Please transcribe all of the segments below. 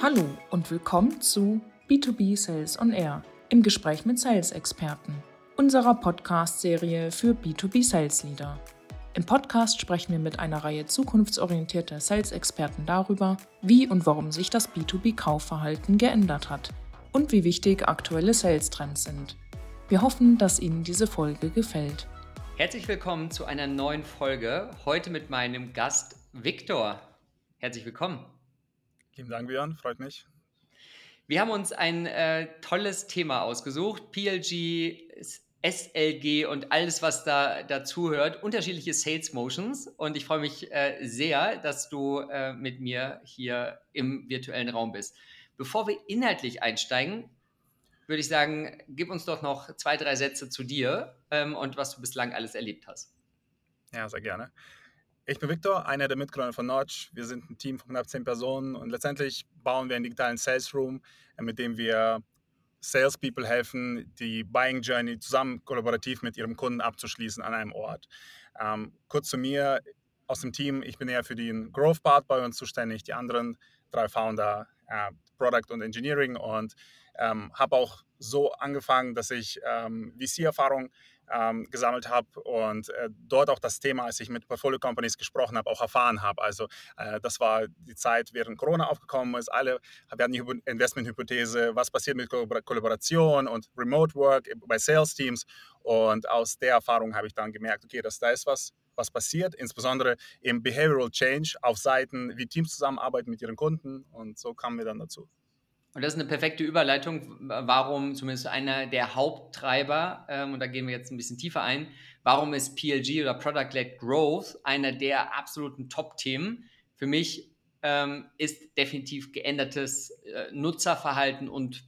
Hallo und willkommen zu B2B Sales on Air im Gespräch mit Sales-Experten, unserer Podcast-Serie für B2B Sales Leader. Im Podcast sprechen wir mit einer Reihe zukunftsorientierter Sales-Experten darüber, wie und warum sich das B2B-Kaufverhalten geändert hat und wie wichtig aktuelle Sales-Trends sind. Wir hoffen, dass Ihnen diese Folge gefällt. Herzlich willkommen zu einer neuen Folge. Heute mit meinem Gast Viktor. Herzlich willkommen. Vielen Dank, Björn, freut mich. Wir haben uns ein äh, tolles Thema ausgesucht. PLG, SLG und alles, was da dazuhört. Unterschiedliche Sales Motions. Und ich freue mich äh, sehr, dass du äh, mit mir hier im virtuellen Raum bist. Bevor wir inhaltlich einsteigen, würde ich sagen, gib uns doch noch zwei, drei Sätze zu dir ähm, und was du bislang alles erlebt hast. Ja, sehr gerne. Ich bin Victor, einer der Mitgründer von Notch. Wir sind ein Team von knapp zehn Personen und letztendlich bauen wir einen digitalen Sales Room, äh, mit dem wir Salespeople helfen, die Buying Journey zusammen kollaborativ mit ihrem Kunden abzuschließen an einem Ort. Ähm, kurz zu mir aus dem Team, ich bin eher für den Growth Part bei uns zuständig, die anderen drei Founder, äh, Product und Engineering und ähm, habe auch so angefangen, dass ich ähm, VC-Erfahrung ähm, gesammelt habe und äh, dort auch das Thema, als ich mit Portfolio Companies gesprochen habe, auch erfahren habe. Also äh, das war die Zeit, während Corona aufgekommen ist. Alle hatten die Investmenthypothese, was passiert mit Kollaboration und Remote Work bei Sales Teams. Und aus der Erfahrung habe ich dann gemerkt, okay, dass da ist was, was passiert, insbesondere im Behavioral Change auf Seiten, wie Teams zusammenarbeiten mit ihren Kunden. Und so kamen wir dann dazu. Und das ist eine perfekte Überleitung, warum zumindest einer der Haupttreiber, ähm, und da gehen wir jetzt ein bisschen tiefer ein, warum ist PLG oder Product-Led Growth einer der absoluten Top-Themen? Für mich ähm, ist definitiv geändertes äh, Nutzerverhalten und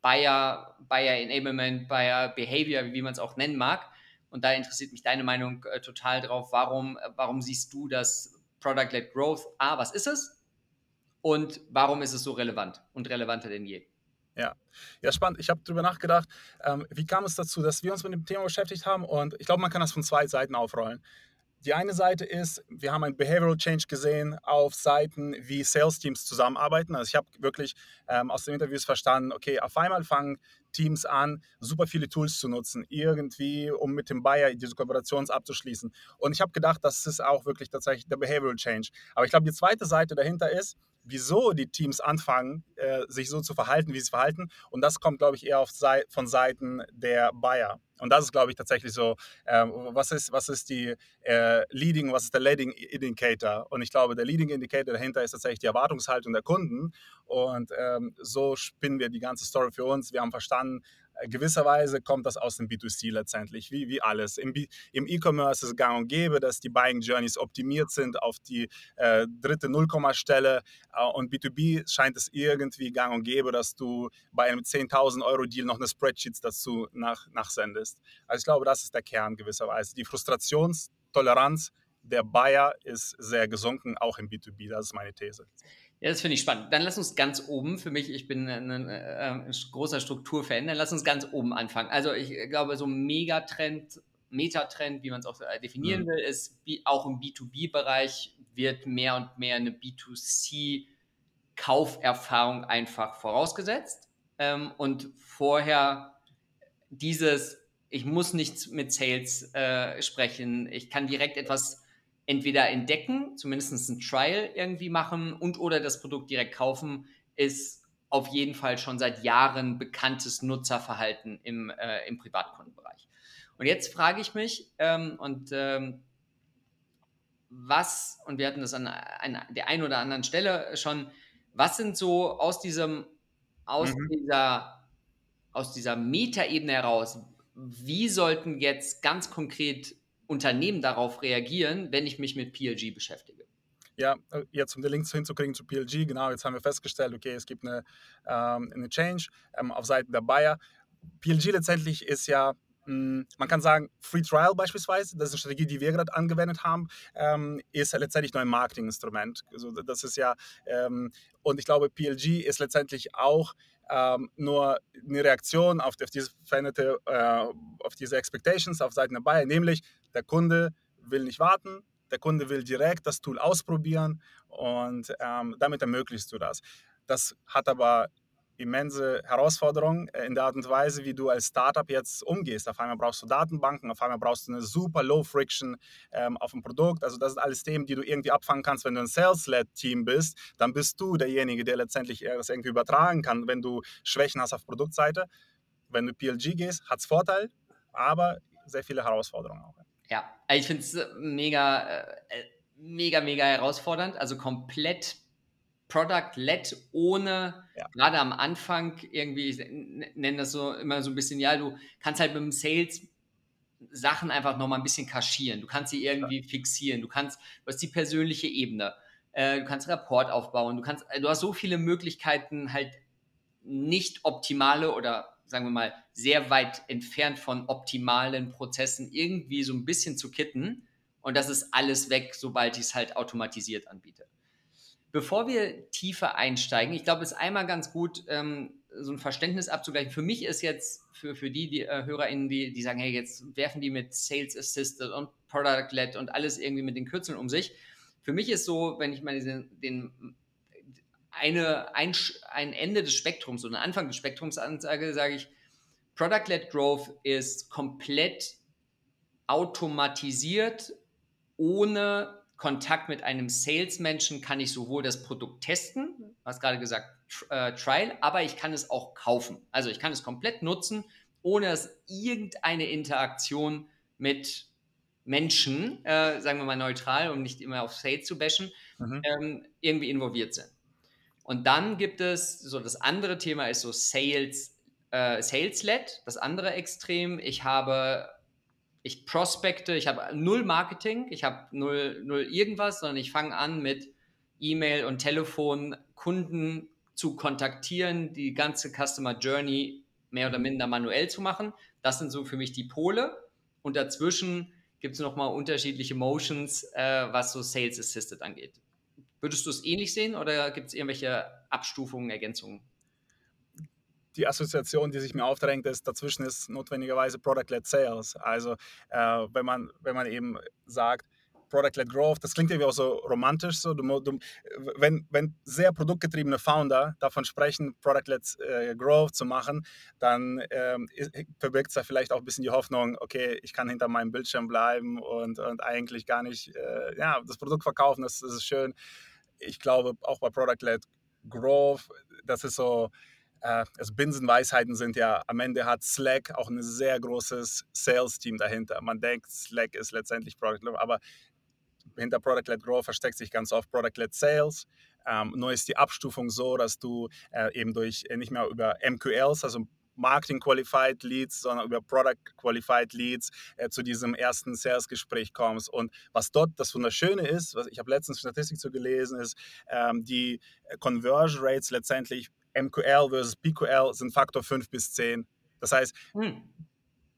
Buyer, Buyer Enablement, Buyer Behavior, wie man es auch nennen mag. Und da interessiert mich deine Meinung äh, total drauf. Warum, warum siehst du das Product-Led Growth? A, was ist es? Und warum ist es so relevant und relevanter denn je? Ja, ja, spannend. Ich habe darüber nachgedacht, ähm, wie kam es dazu, dass wir uns mit dem Thema beschäftigt haben und ich glaube, man kann das von zwei Seiten aufrollen. Die eine Seite ist, wir haben ein Behavioral Change gesehen auf Seiten, wie Sales Teams zusammenarbeiten. Also ich habe wirklich ähm, aus den Interviews verstanden, okay, auf einmal fangen Teams an, super viele Tools zu nutzen, irgendwie, um mit dem Buyer diese Kooperation abzuschließen. Und ich habe gedacht, das ist auch wirklich tatsächlich der Behavioral Change. Aber ich glaube, die zweite Seite dahinter ist, wieso die Teams anfangen, äh, sich so zu verhalten, wie sie verhalten. Und das kommt, glaube ich, eher Sei von Seiten der Buyer. Und das ist, glaube ich, tatsächlich so, äh, was, ist, was ist die äh, Leading, was ist der Leading Indicator? Und ich glaube, der Leading Indicator dahinter ist tatsächlich die Erwartungshaltung der Kunden. Und ähm, so spinnen wir die ganze Story für uns. Wir haben verstanden, gewisserweise kommt das aus dem B2C letztendlich, wie, wie alles. Im, im E-Commerce ist es gang und gäbe, dass die Buying Journeys optimiert sind auf die äh, dritte Nullkommastelle äh, und B2B scheint es irgendwie gang und gäbe, dass du bei einem 10.000 Euro Deal noch eine Spreadsheet dazu nach, nachsendest. Also ich glaube, das ist der Kern gewisserweise. Die Frustrationstoleranz der Buyer ist sehr gesunken, auch im B2B. Das ist meine These. Ja, das finde ich spannend. Dann lass uns ganz oben, für mich, ich bin ein, ein, ein großer Strukturfan, dann lass uns ganz oben anfangen. Also ich glaube, so ein Megatrend, Metatrend, wie man es auch äh, definieren mhm. will, ist auch im B2B-Bereich wird mehr und mehr eine B2C-Kauferfahrung einfach vorausgesetzt. Ähm, und vorher dieses, ich muss nichts mit Sales äh, sprechen, ich kann direkt etwas entweder entdecken, zumindest ein Trial irgendwie machen und oder das Produkt direkt kaufen, ist auf jeden Fall schon seit Jahren bekanntes Nutzerverhalten im, äh, im Privatkundenbereich. Und jetzt frage ich mich, ähm, und ähm, was, und wir hatten das an, an, der einen oder anderen Stelle schon, was sind so aus diesem, aus mhm. dieser, aus dieser Metaebene heraus, wie sollten jetzt ganz konkret Unternehmen darauf reagieren, wenn ich mich mit PLG beschäftige? Ja, äh, jetzt um den Link hinzukriegen zu PLG, genau, jetzt haben wir festgestellt, okay, es gibt eine, ähm, eine Change ähm, auf Seiten der Buyer. PLG letztendlich ist ja hm, man kann sagen, Free Trial beispielsweise, das ist eine Strategie, die wir gerade angewendet haben, ähm, ist letztendlich nur ein Marketinginstrument. Also das ist ja, ähm, und ich glaube, PLG ist letztendlich auch ähm, nur eine Reaktion auf, diese veränderte, äh, auf diese Expectations auf Seiten der Buyer, nämlich der Kunde will nicht warten, der Kunde will direkt das Tool ausprobieren und ähm, damit ermöglichst du das. Das hat aber immense Herausforderungen äh, in der Art und Weise, wie du als Startup jetzt umgehst. Auf einmal brauchst du Datenbanken, auf einmal brauchst du eine super Low Friction ähm, auf dem Produkt. Also das sind alles Themen, die du irgendwie abfangen kannst, wenn du ein Sales-led-Team bist. Dann bist du derjenige, der letztendlich das irgendwie übertragen kann, wenn du Schwächen hast auf Produktseite. Wenn du PLG gehst, hat es Vorteil, aber sehr viele Herausforderungen auch. Ja, ich finde es mega, äh, mega, mega herausfordernd. Also komplett Product-led, ohne ja. gerade am Anfang irgendwie, ich nenne das so immer so ein bisschen, ja, du kannst halt mit dem Sales Sachen einfach nochmal ein bisschen kaschieren. Du kannst sie irgendwie ja. fixieren. Du kannst, du hast die persönliche Ebene. Äh, du kannst Rapport aufbauen. Du kannst, du hast so viele Möglichkeiten, halt nicht optimale oder sagen wir mal sehr weit entfernt von optimalen Prozessen irgendwie so ein bisschen zu kitten. Und das ist alles weg, sobald ich es halt automatisiert anbiete. Bevor wir tiefer einsteigen, ich glaube, es ist einmal ganz gut, ähm, so ein Verständnis abzugleichen. Für mich ist jetzt, für, für die, die äh, HörerInnen, die, die sagen, hey, jetzt werfen die mit Sales Assisted und Product-Led und alles irgendwie mit den Kürzeln um sich. Für mich ist so, wenn ich mal den, den eine, ein, ein Ende des Spektrums oder Anfang des Spektrums ansage, sage ich, Product-Led Growth ist komplett automatisiert, ohne Kontakt mit einem Salesmenschen kann ich sowohl das Produkt testen, du hast gerade gesagt, äh, Trial, aber ich kann es auch kaufen. Also ich kann es komplett nutzen, ohne dass irgendeine Interaktion mit Menschen, äh, sagen wir mal neutral, um nicht immer auf Sales zu bashen, mhm. ähm, irgendwie involviert sind. Und dann gibt es so das andere Thema ist so Sales, äh, Sales-led, das andere Extrem. Ich habe ich prospekte, ich habe null Marketing, ich habe null, null irgendwas, sondern ich fange an mit E-Mail und Telefon Kunden zu kontaktieren, die ganze Customer Journey mehr oder minder manuell zu machen. Das sind so für mich die Pole. Und dazwischen gibt es nochmal unterschiedliche Motions, äh, was so Sales Assisted angeht. Würdest du es ähnlich sehen oder gibt es irgendwelche Abstufungen, Ergänzungen? die Assoziation, die sich mir aufdrängt, ist, dazwischen ist notwendigerweise Product-led Sales. Also äh, wenn, man, wenn man eben sagt, Product-led Growth, das klingt irgendwie auch so romantisch. So. Du, du, wenn, wenn sehr produktgetriebene Founder davon sprechen, Product-led äh, Growth zu machen, dann ähm, verbirgt es da vielleicht auch ein bisschen die Hoffnung, okay, ich kann hinter meinem Bildschirm bleiben und, und eigentlich gar nicht äh, ja, das Produkt verkaufen, das, das ist schön. Ich glaube, auch bei Product-led Growth, das ist so, äh, also Binsenweisheiten sind ja, am Ende hat Slack auch ein sehr großes Sales-Team dahinter. Man denkt, Slack ist letztendlich Product-led, aber hinter Product-led Growth versteckt sich ganz oft Product-led Sales. Ähm, nur ist die Abstufung so, dass du äh, eben durch äh, nicht mehr über MQLs, also Marketing Qualified Leads, sondern über Product Qualified Leads äh, zu diesem ersten Sales-Gespräch kommst. Und was dort das Wunderschöne ist, was ich habe letztens Statistik zu gelesen, ist, ähm, die äh, Conversion Rates letztendlich MQL versus PQL sind Faktor 5 bis 10. Das heißt, hm.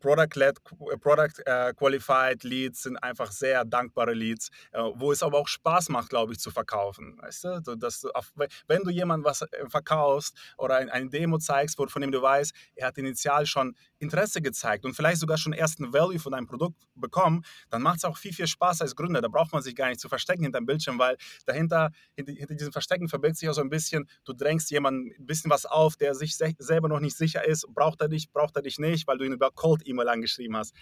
Product-led, äh, Product uh, Qualified Leads sind einfach sehr dankbare Leads, uh, wo es aber auch Spaß macht, glaube ich, zu verkaufen. Weißt du, dass du auf, wenn du jemandem was verkaufst oder ein, eine Demo zeigst, von dem du weißt, er hat initial schon Interesse gezeigt und vielleicht sogar schon ersten Value von deinem Produkt bekommen, dann macht es auch viel, viel Spaß als Gründer. Da braucht man sich gar nicht zu verstecken hinter dem Bildschirm, weil dahinter, hinter, diesem Verstecken verbirgt sich auch so ein bisschen, du drängst jemanden ein bisschen was auf, der sich selber noch nicht sicher ist, braucht er dich, braucht er dich nicht, weil du ihn über Cold-E-Mail angeschrieben hast.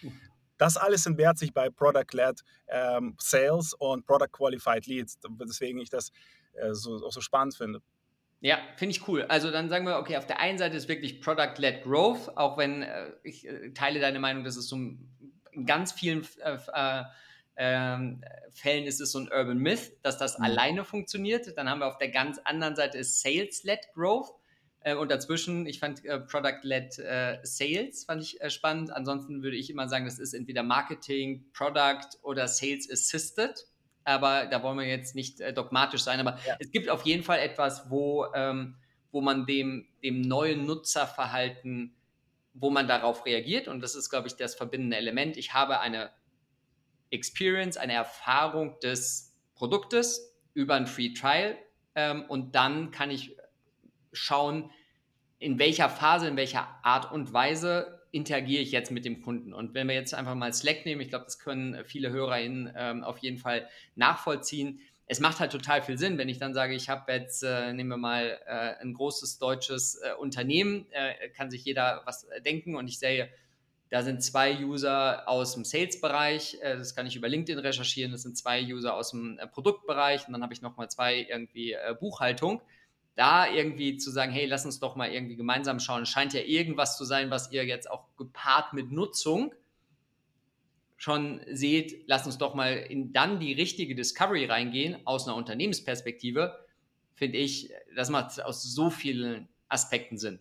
Das alles entbehrt sich bei Product-Led ähm, Sales und Product-Qualified Leads, weswegen ich das äh, so, auch so spannend finde. Ja, finde ich cool. Also dann sagen wir, okay, auf der einen Seite ist wirklich Product-led Growth, auch wenn äh, ich äh, teile deine Meinung, dass es so in ganz vielen äh, äh, ähm, Fällen ist es so ein Urban Myth, dass das mhm. alleine funktioniert. Dann haben wir auf der ganz anderen Seite Sales-led Growth. Äh, und dazwischen, ich fand äh, Product-led Sales, fand ich spannend. Ansonsten würde ich immer sagen, das ist entweder Marketing, Product oder Sales Assisted aber da wollen wir jetzt nicht äh, dogmatisch sein. Aber ja. es gibt auf jeden Fall etwas, wo, ähm, wo man dem, dem neuen Nutzerverhalten, wo man darauf reagiert. Und das ist, glaube ich, das verbindende Element. Ich habe eine Experience, eine Erfahrung des Produktes über ein Free Trial ähm, und dann kann ich schauen, in welcher Phase, in welcher Art und Weise interagiere ich jetzt mit dem Kunden? Und wenn wir jetzt einfach mal Slack nehmen, ich glaube, das können viele HörerInnen ähm, auf jeden Fall nachvollziehen. es macht halt total viel Sinn, wenn ich dann sage, ich habe jetzt, äh, nehmen wir mal äh, ein großes deutsches äh, Unternehmen, äh, kann sich jeder was denken und ich sehe, da sind zwei User aus dem Sales-Bereich, äh, das kann ich über LinkedIn recherchieren, das sind zwei User aus dem äh, Produktbereich und dann habe ich nochmal zwei irgendwie Buchhaltung. Da irgendwie zu sagen, hey, lass uns doch mal irgendwie gemeinsam schauen, scheint ja irgendwas zu sein, was ihr jetzt auch gepaart mit Nutzung schon seht, lasst uns doch mal in dann die richtige Discovery reingehen aus einer Unternehmensperspektive, finde ich, das macht aus so vielen Aspekten Sinn.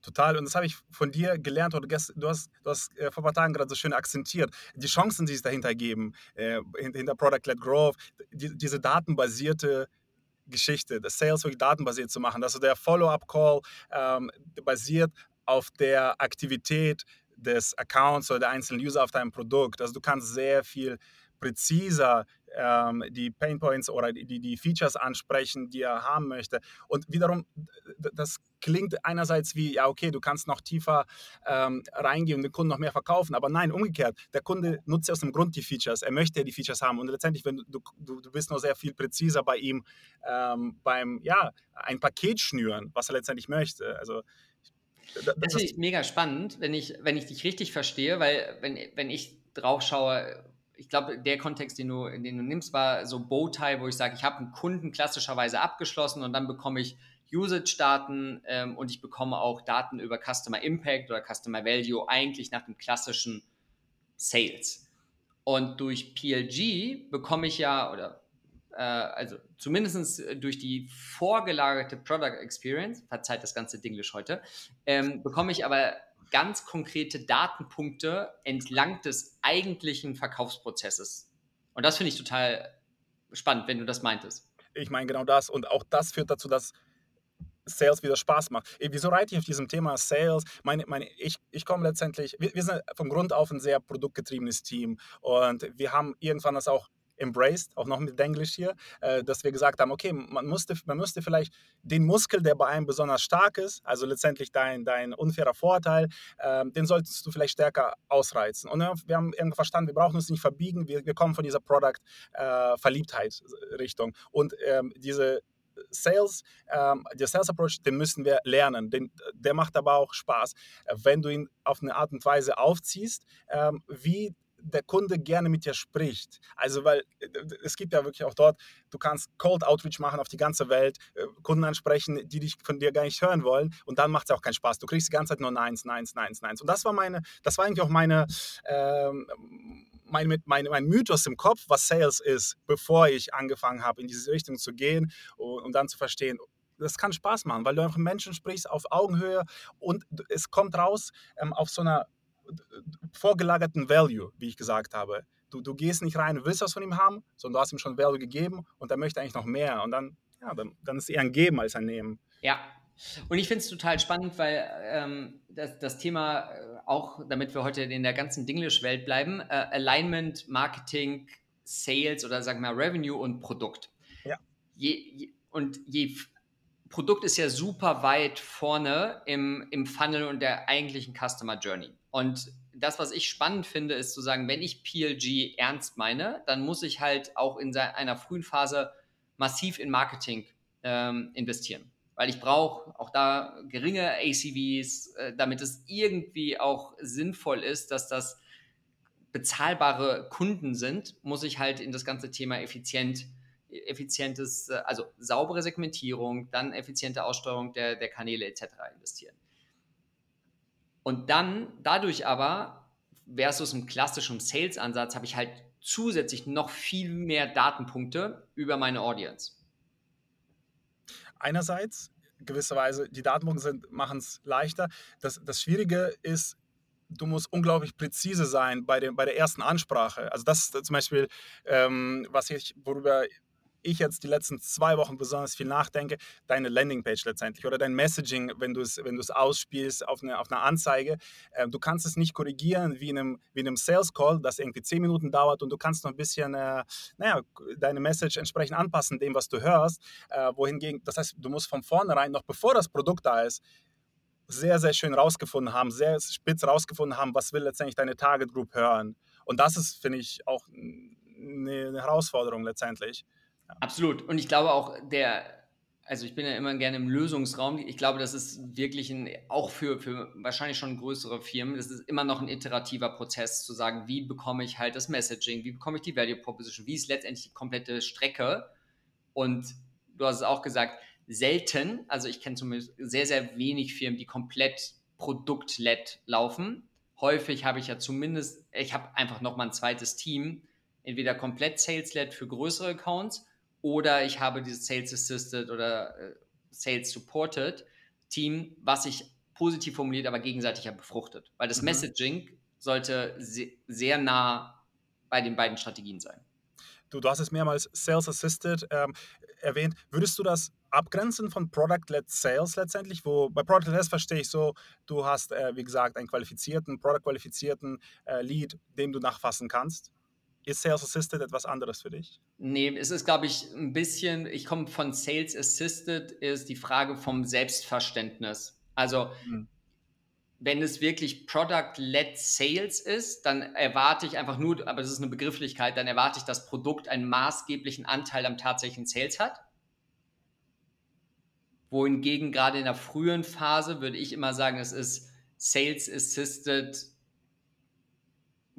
Total. Und das habe ich von dir gelernt. Du hast, du hast äh, vor ein paar Tagen gerade so schön akzentiert. Die Chancen, die es dahinter geben, äh, hinter Product-led Growth, die, diese datenbasierte Geschichte, das Sales wirklich datenbasiert zu machen, also der Follow-up-Call ähm, basiert auf der Aktivität des Accounts oder der einzelnen User auf deinem Produkt. Also du kannst sehr viel präziser ähm, die Painpoints oder die, die Features ansprechen, die er haben möchte. Und wiederum, das klingt einerseits wie, ja, okay, du kannst noch tiefer ähm, reingehen und den Kunden noch mehr verkaufen, aber nein, umgekehrt. Der Kunde nutzt aus dem Grund die Features, er möchte ja die Features haben und letztendlich, wenn du, du, du bist noch sehr viel präziser bei ihm ähm, beim, ja, ein Paket schnüren, was er letztendlich möchte. Also das, das finde ich mega spannend, wenn ich, wenn ich dich richtig verstehe, weil wenn, wenn ich drauf schaue, ich glaube, der Kontext, den du, den du nimmst, war so Bowtie, wo ich sage, ich habe einen Kunden klassischerweise abgeschlossen und dann bekomme ich Usage-Daten ähm, und ich bekomme auch Daten über Customer Impact oder Customer Value eigentlich nach dem klassischen Sales. Und durch PLG bekomme ich ja, oder äh, also zumindest durch die vorgelagerte Product Experience, verzeiht das ganze Dinglish heute, ähm, bekomme ich aber ganz konkrete Datenpunkte entlang des eigentlichen Verkaufsprozesses. Und das finde ich total spannend, wenn du das meintest. Ich meine genau das. Und auch das führt dazu, dass Sales wieder Spaß macht. Wieso reite ich auf diesem Thema Sales? Meine, meine, ich, ich komme letztendlich, wir, wir sind vom Grund auf ein sehr produktgetriebenes Team und wir haben irgendwann das auch embraced, auch noch mit Englisch hier, äh, dass wir gesagt haben, okay, man musste, man müsste vielleicht den Muskel, der bei einem besonders stark ist, also letztendlich dein, dein unfairer Vorteil, äh, den solltest du vielleicht stärker ausreizen. Und wir haben irgendwie verstanden, wir brauchen uns nicht verbiegen, wir, wir kommen von dieser Product-Verliebtheit-Richtung. Äh, Und ähm, diese Sales, ähm, der Sales Approach, den müssen wir lernen. Den, der macht aber auch Spaß, wenn du ihn auf eine Art und Weise aufziehst, ähm, wie der Kunde gerne mit dir spricht. Also, weil äh, es gibt ja wirklich auch dort, du kannst Cold Outreach machen auf die ganze Welt, äh, Kunden ansprechen, die dich von dir gar nicht hören wollen und dann macht es auch keinen Spaß. Du kriegst die ganze Zeit nur Neins, Neins, Neins, Neins. Und das war meine, das war eigentlich auch meine, ähm, mein, mein, mein Mythos im Kopf, was Sales ist, bevor ich angefangen habe, in diese Richtung zu gehen und, und dann zu verstehen, das kann Spaß machen, weil du einfach Menschen sprichst auf Augenhöhe und es kommt raus ähm, auf so einer vorgelagerten Value, wie ich gesagt habe. Du, du gehst nicht rein, willst was von ihm haben, sondern du hast ihm schon Value gegeben und er möchte eigentlich noch mehr. Und dann, ja, dann, dann ist es eher ein Geben als ein Nehmen. Ja, und ich finde es total spannend, weil ähm, das, das, Thema äh, auch, damit wir heute in der ganzen Dinglish-Welt bleiben, äh, Alignment, Marketing, Sales oder sagen wir Revenue und Produkt. Ja. Je, je, und je Produkt ist ja super weit vorne im, im Funnel und der eigentlichen Customer Journey. Und das, was ich spannend finde, ist zu sagen, wenn ich PLG ernst meine, dann muss ich halt auch in einer frühen Phase massiv in Marketing ähm, investieren. Weil ich brauche auch da geringe ACVs, äh, damit es irgendwie auch sinnvoll ist, dass das bezahlbare Kunden sind, muss ich halt in das ganze Thema effizient, effizientes, äh, also saubere Segmentierung, dann effiziente Aussteuerung der, der Kanäle etc. investieren. Und dann dadurch aber versus einem klassischen Sales-Ansatz habe ich halt zusätzlich noch viel mehr Datenpunkte über meine Audience. Einerseits gewisserweise, die Datenpunkte machen es leichter. Das, das Schwierige ist, du musst unglaublich präzise sein bei, dem, bei der ersten Ansprache. Also das ist zum Beispiel, ähm, was ich, worüber ich jetzt die letzten zwei Wochen besonders viel nachdenke, deine Landingpage letztendlich oder dein Messaging, wenn du es wenn ausspielst auf eine, auf eine Anzeige. Äh, du kannst es nicht korrigieren wie in einem, wie in einem Sales Call, das irgendwie zehn Minuten dauert und du kannst noch ein bisschen, äh, naja, deine Message entsprechend anpassen, dem, was du hörst. Äh, wohingegen, das heißt, du musst von vornherein, noch bevor das Produkt da ist, sehr, sehr schön rausgefunden haben, sehr spitz rausgefunden haben, was will letztendlich deine Target Group hören. Und das ist, finde ich, auch eine Herausforderung letztendlich. Absolut. Und ich glaube auch, der, also ich bin ja immer gerne im Lösungsraum. Ich glaube, das ist wirklich ein, auch für, für wahrscheinlich schon größere Firmen, das ist immer noch ein iterativer Prozess zu sagen, wie bekomme ich halt das Messaging, wie bekomme ich die Value Proposition, wie ist letztendlich die komplette Strecke. Und du hast es auch gesagt, selten, also ich kenne zumindest sehr, sehr wenig Firmen, die komplett produkt-led laufen. Häufig habe ich ja zumindest, ich habe einfach nochmal ein zweites Team, entweder komplett Sales-led für größere Accounts oder ich habe dieses Sales Assisted oder äh, Sales Supported Team, was sich positiv formuliert, aber gegenseitig ja befruchtet. Weil das mhm. Messaging sollte se sehr nah bei den beiden Strategien sein. Du, du hast es mehrmals Sales Assisted ähm, erwähnt. Würdest du das abgrenzen von Product-led Sales letztendlich? Wo bei Product-led verstehe ich so, du hast, äh, wie gesagt, einen qualifizierten, Product-qualifizierten äh, Lead, dem du nachfassen kannst. Ist Sales Assisted etwas anderes für dich? Nee, es ist, glaube ich, ein bisschen, ich komme von Sales Assisted, ist die Frage vom Selbstverständnis. Also, mhm. wenn es wirklich Product-led Sales ist, dann erwarte ich einfach nur, aber das ist eine Begrifflichkeit, dann erwarte ich, dass Produkt einen maßgeblichen Anteil am tatsächlichen Sales hat. Wohingegen gerade in der frühen Phase würde ich immer sagen, es ist Sales Assisted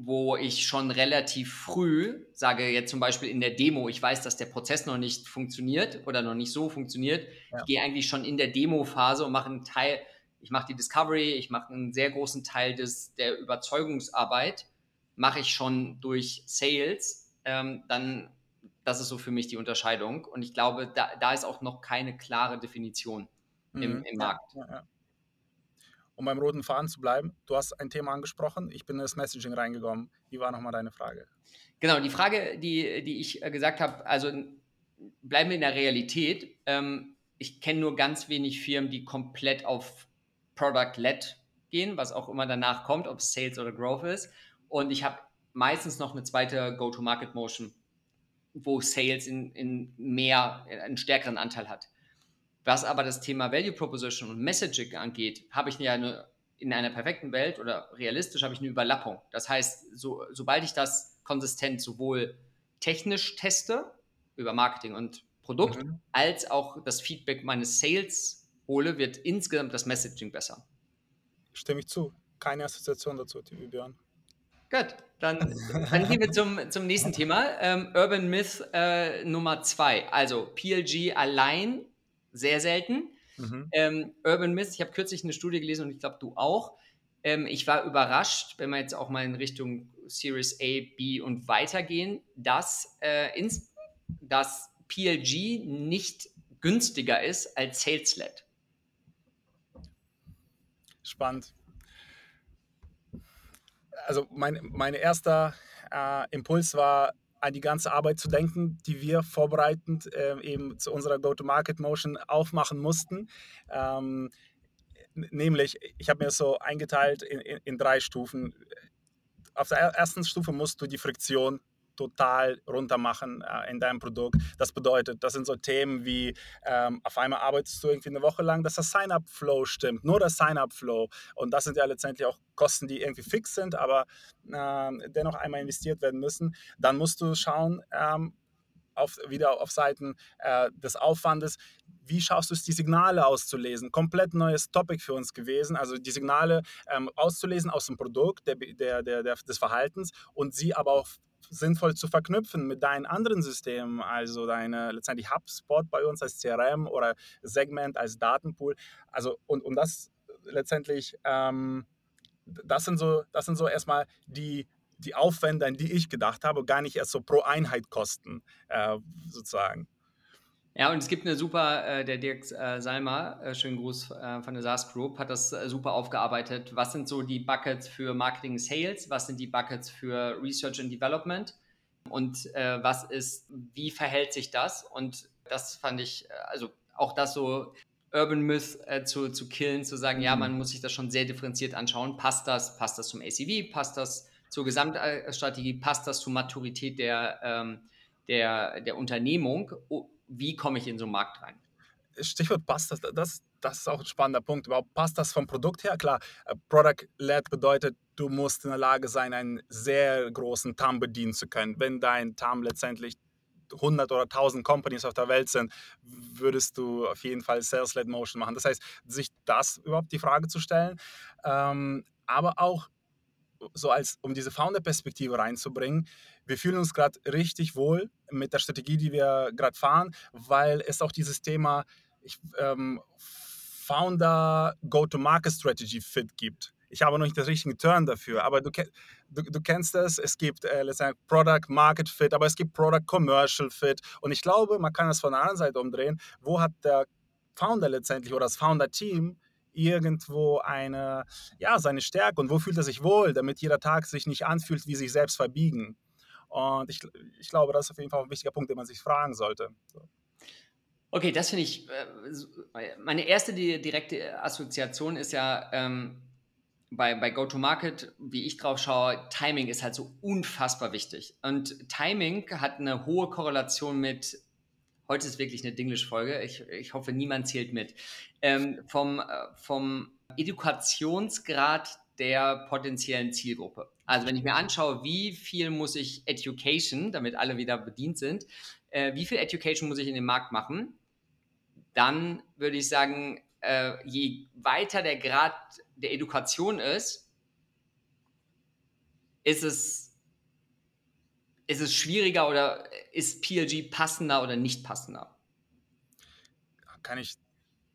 wo ich schon relativ früh sage, jetzt zum Beispiel in der Demo, ich weiß, dass der Prozess noch nicht funktioniert oder noch nicht so funktioniert. Ja. Ich gehe eigentlich schon in der Demo-Phase und mache einen Teil, ich mache die Discovery, ich mache einen sehr großen Teil des, der Überzeugungsarbeit, mache ich schon durch Sales. Ähm, dann, das ist so für mich die Unterscheidung. Und ich glaube, da, da ist auch noch keine klare Definition mhm. im, im Markt. Ja, ja um beim roten Faden zu bleiben, du hast ein Thema angesprochen, ich bin in das Messaging reingekommen. Wie war nochmal deine Frage? Genau, die Frage, die, die ich äh, gesagt habe, also bleiben wir in der Realität. Ähm, ich kenne nur ganz wenig Firmen, die komplett auf Product-led gehen, was auch immer danach kommt, ob es Sales oder Growth ist. Und ich habe meistens noch eine zweite Go-to-Market-Motion, wo Sales in, in mehr, einen stärkeren Anteil hat. Was aber das Thema Value Proposition und Messaging angeht, habe ich ja eine, in einer perfekten Welt oder realistisch habe ich eine Überlappung. Das heißt, so, sobald ich das konsistent sowohl technisch teste, über Marketing und Produkt, mhm. als auch das Feedback meines Sales hole, wird insgesamt das Messaging besser. Stimme ich zu. Keine Assoziation dazu, Björn. Gut, dann, dann gehen wir zum, zum nächsten Thema. Ähm, Urban Myth äh, Nummer zwei. Also PLG allein sehr selten. Mhm. Ähm, Urban Myth, ich habe kürzlich eine Studie gelesen und ich glaube, du auch. Ähm, ich war überrascht, wenn wir jetzt auch mal in Richtung Series A, B und weitergehen, dass, äh, ins, dass PLG nicht günstiger ist als SalesLed. Spannend. Also mein, mein erster äh, Impuls war, an die ganze Arbeit zu denken, die wir vorbereitend äh, eben zu unserer Go-to-Market-Motion aufmachen mussten. Ähm, nämlich, ich habe mir so eingeteilt in, in, in drei Stufen. Auf der ersten Stufe musst du die Friktion total runter machen äh, in deinem Produkt. Das bedeutet, das sind so Themen wie, ähm, auf einmal arbeitest du irgendwie eine Woche lang, dass das Sign-up-Flow stimmt, nur das Sign-up-Flow. Und das sind ja letztendlich auch Kosten, die irgendwie fix sind, aber äh, dennoch einmal investiert werden müssen. Dann musst du schauen, ähm, auf, wieder auf Seiten äh, des Aufwandes, wie schaffst du es, die Signale auszulesen? Komplett neues Topic für uns gewesen, also die Signale ähm, auszulesen aus dem Produkt, der, der, der, des Verhaltens und sie aber auch sinnvoll zu verknüpfen mit deinen anderen Systemen, also deine letztendlich HubSpot bei uns als CRM oder Segment als Datenpool. Also und, und das letztendlich, ähm, das sind so, das sind so erstmal die die Aufwände, an die ich gedacht habe, gar nicht erst so pro Einheit kosten, äh, sozusagen. Ja, und es gibt eine super, äh, der Dirk äh, Salmer, äh, schönen Gruß äh, von der SaaS Group, hat das äh, super aufgearbeitet. Was sind so die Buckets für Marketing Sales? Was sind die Buckets für Research and Development? Und äh, was ist, wie verhält sich das? Und das fand ich, also auch das so Urban Myth zu, zu killen, zu sagen, mhm. ja, man muss sich das schon sehr differenziert anschauen. Passt das? Passt das zum ACV? Passt das zur Gesamtstrategie? Passt das zur Maturität der, ähm, der, der Unternehmung? Wie komme ich in so einen Markt rein? Stichwort passt das, das, das ist auch ein spannender Punkt. Überhaupt passt das vom Produkt her? Klar, äh, Product-led bedeutet, du musst in der Lage sein, einen sehr großen TAM bedienen zu können. Wenn dein TAM letztendlich 100 oder 1000 Companies auf der Welt sind, würdest du auf jeden Fall Sales-led Motion machen. Das heißt, sich das überhaupt die Frage zu stellen, ähm, aber auch so als um diese Founder-Perspektive reinzubringen. Wir fühlen uns gerade richtig wohl mit der Strategie, die wir gerade fahren, weil es auch dieses Thema ich, ähm, Founder Go-to-Market Strategy Fit gibt. Ich habe noch nicht den richtigen Turn dafür, aber du, du, du kennst es. Es gibt äh, letztendlich Product Market Fit, aber es gibt Product Commercial Fit. Und ich glaube, man kann das von der anderen Seite umdrehen. Wo hat der Founder letztendlich oder das Founder-Team irgendwo eine, ja, seine Stärke und wo fühlt er sich wohl, damit jeder Tag sich nicht anfühlt, wie sich selbst verbiegen. Und ich, ich glaube, das ist auf jeden Fall ein wichtiger Punkt, den man sich fragen sollte. So. Okay, das finde ich, äh, meine erste direkte Assoziation ist ja, ähm, bei, bei Go-to-Market, wie ich drauf schaue, Timing ist halt so unfassbar wichtig. Und Timing hat eine hohe Korrelation mit, heute ist wirklich eine Dinglish-Folge, ich, ich hoffe, niemand zählt mit, ähm, vom, äh, vom Edukationsgrad der potenziellen Zielgruppe. Also wenn ich mir anschaue, wie viel muss ich Education, damit alle wieder bedient sind, äh, wie viel Education muss ich in den Markt machen, dann würde ich sagen, äh, je weiter der Grad der Education ist, ist es, ist es schwieriger oder ist PLG passender oder nicht passender? Kann ich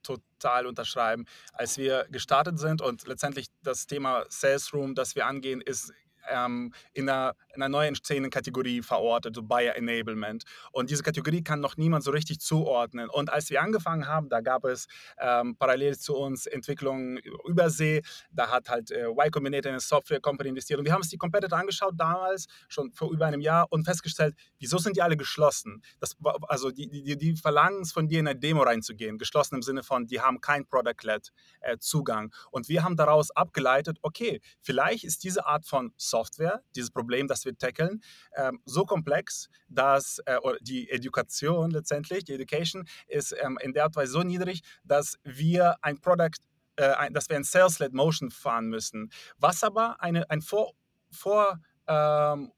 total unterschreiben. Als wir gestartet sind und letztendlich das Thema Sales Room, das wir angehen, ist ähm, in, einer, in einer neuen Szenenkategorie verortet, so Buyer Enablement. Und diese Kategorie kann noch niemand so richtig zuordnen. Und als wir angefangen haben, da gab es ähm, parallel zu uns Entwicklungen übersee. Da hat halt äh, Y Combinator in eine Software Company investiert. Und wir haben uns die Competitor angeschaut damals, schon vor über einem Jahr, und festgestellt, wieso sind die alle geschlossen? Das, also die, die, die verlangen es von dir in eine Demo reinzugehen. Geschlossen im Sinne von, die haben kein Product-led äh. Und wir haben daraus abgeleitet, okay, vielleicht ist diese Art von Software Software, dieses Problem, das wir tackeln, ähm, so komplex, dass äh, die Education letztendlich, die Education ist ähm, in der Art Weise so niedrig, dass wir ein Product, äh, dass wir ein Sales-led Motion fahren müssen, was aber eine, ein Vor, Vor ähm,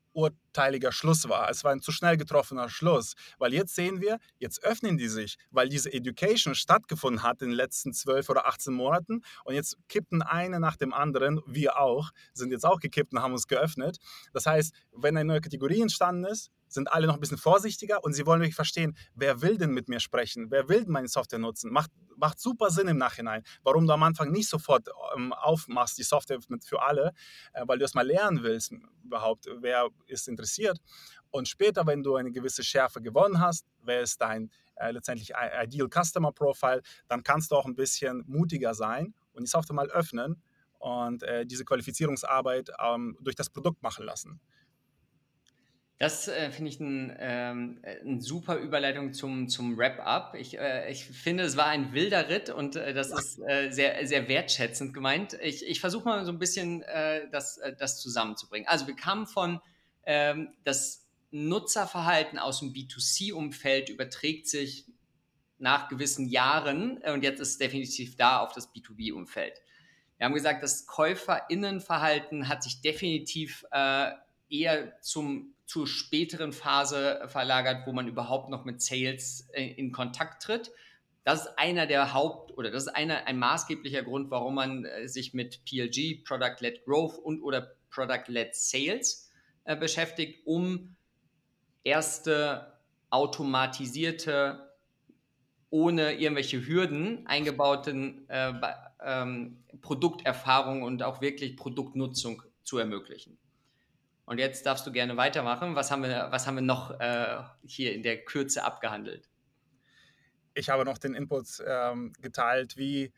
urteiliger Schluss war. Es war ein zu schnell getroffener Schluss, weil jetzt sehen wir, jetzt öffnen die sich, weil diese Education stattgefunden hat in den letzten zwölf oder 18 Monaten und jetzt kippten eine nach dem anderen, wir auch, sind jetzt auch gekippt und haben uns geöffnet. Das heißt, wenn eine neue Kategorie entstanden ist, sind alle noch ein bisschen vorsichtiger und sie wollen wirklich verstehen, wer will denn mit mir sprechen, wer will meine Software nutzen. Macht, macht super Sinn im Nachhinein, warum du am Anfang nicht sofort ähm, aufmachst, die Software für alle, äh, weil du erst mal lernen willst, überhaupt, wer ist interessiert. Und später, wenn du eine gewisse Schärfe gewonnen hast, wer ist dein äh, letztendlich Ideal Customer Profile, dann kannst du auch ein bisschen mutiger sein und die Software mal öffnen und äh, diese Qualifizierungsarbeit ähm, durch das Produkt machen lassen. Das äh, finde ich eine ähm, ein super Überleitung zum, zum Wrap-up. Ich, äh, ich finde, es war ein wilder Ritt und äh, das ist äh, sehr, sehr wertschätzend gemeint. Ich, ich versuche mal so ein bisschen äh, das, äh, das zusammenzubringen. Also wir kamen von ähm, das Nutzerverhalten aus dem B2C-Umfeld überträgt sich nach gewissen Jahren und jetzt ist es definitiv da auf das B2B-Umfeld. Wir haben gesagt, das Käuferinnenverhalten hat sich definitiv eher zum zur späteren Phase verlagert, wo man überhaupt noch mit Sales äh, in Kontakt tritt. Das ist einer der Haupt- oder das ist einer, ein maßgeblicher Grund, warum man äh, sich mit PLG, Product-Led Growth und oder Product-Led Sales äh, beschäftigt, um erste automatisierte, ohne irgendwelche Hürden eingebauten äh, ähm, Produkterfahrung und auch wirklich Produktnutzung zu ermöglichen. Und jetzt darfst du gerne weitermachen. Was haben wir, was haben wir noch äh, hier in der Kürze abgehandelt? Ich habe noch den Input ähm, geteilt, wie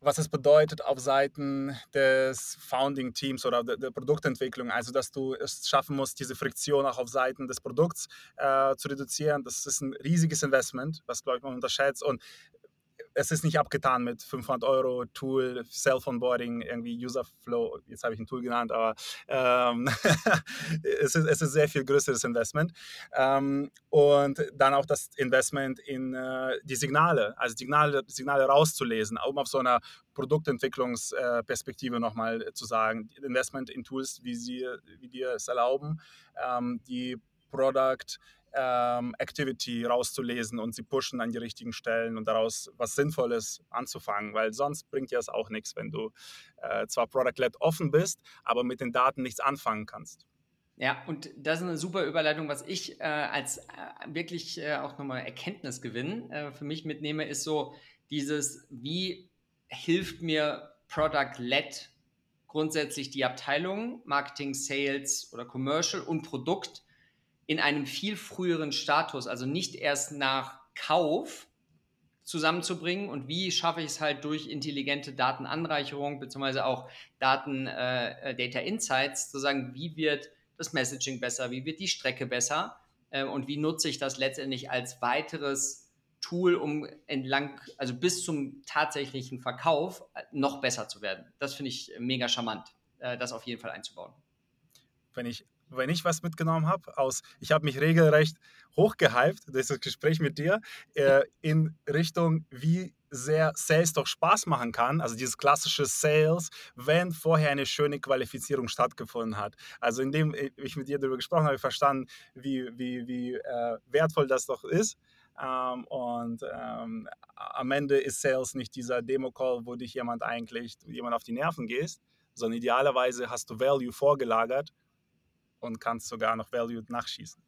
was es bedeutet auf Seiten des Founding-Teams oder der, der, Produktentwicklung. Also, dass du es schaffen musst, diese Friktion auch auf Seiten des Produkts äh, zu reduzieren. Das ist ein riesiges Investment, was, glaube ich, man unterschätzt. Und es ist nicht abgetan mit 500 Euro Tool, Self-Onboarding, irgendwie User-Flow, jetzt habe ich ein Tool genannt, aber ähm, es, ist, es ist sehr viel größeres Investment. Ähm, und dann auch das Investment in äh, die Signale, also Signale, Signale rauszulesen, um auf so einer Produktentwicklungsperspektive nochmal zu sagen. Investment in Tools, wie, sie, wie dir es erlauben, ähm, die Product ähm, Activity rauszulesen und sie pushen an die richtigen Stellen und daraus was Sinnvolles anzufangen, weil sonst bringt dir das auch nichts, wenn du äh, zwar Product-led offen bist, aber mit den Daten nichts anfangen kannst. Ja, und das ist eine super Überleitung, was ich äh, als äh, wirklich äh, auch nochmal Erkenntnisgewinn äh, für mich mitnehme, ist so dieses, wie hilft mir Product-led grundsätzlich die Abteilung Marketing, Sales oder Commercial und Produkt in einem viel früheren Status, also nicht erst nach Kauf zusammenzubringen und wie schaffe ich es halt durch intelligente Datenanreicherung beziehungsweise auch Daten äh, Data Insights zu sagen, wie wird das Messaging besser, wie wird die Strecke besser äh, und wie nutze ich das letztendlich als weiteres Tool, um entlang, also bis zum tatsächlichen Verkauf äh, noch besser zu werden. Das finde ich mega charmant, äh, das auf jeden Fall einzubauen. Wenn ich wenn ich was mitgenommen habe, aus, ich habe mich regelrecht hochgehypt, das Gespräch mit dir, äh, in Richtung, wie sehr Sales doch Spaß machen kann, also dieses klassische Sales, wenn vorher eine schöne Qualifizierung stattgefunden hat. Also indem ich mit dir darüber gesprochen habe, verstanden, wie, wie, wie äh, wertvoll das doch ist. Ähm, und ähm, am Ende ist Sales nicht dieser Demo-Call, wo dich jemand eigentlich, jemand auf die Nerven gehst, sondern idealerweise hast du Value vorgelagert und kannst sogar noch Value nachschießen.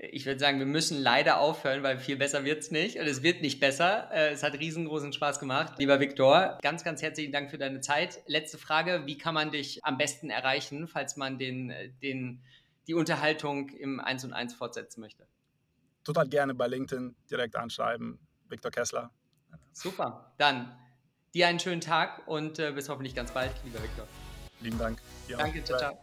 Ich würde sagen, wir müssen leider aufhören, weil viel besser wird es nicht. Und es wird nicht besser. Äh, es hat riesengroßen Spaß gemacht. Lieber Viktor, ganz, ganz herzlichen Dank für deine Zeit. Letzte Frage, wie kann man dich am besten erreichen, falls man den, den, die Unterhaltung im 1 und 1 fortsetzen möchte? Total gerne bei LinkedIn direkt anschreiben. Viktor Kessler. Super. Dann dir einen schönen Tag und äh, bis hoffentlich ganz bald, lieber Viktor. Lieben Dank. Ja, Danke, ciao, ciao.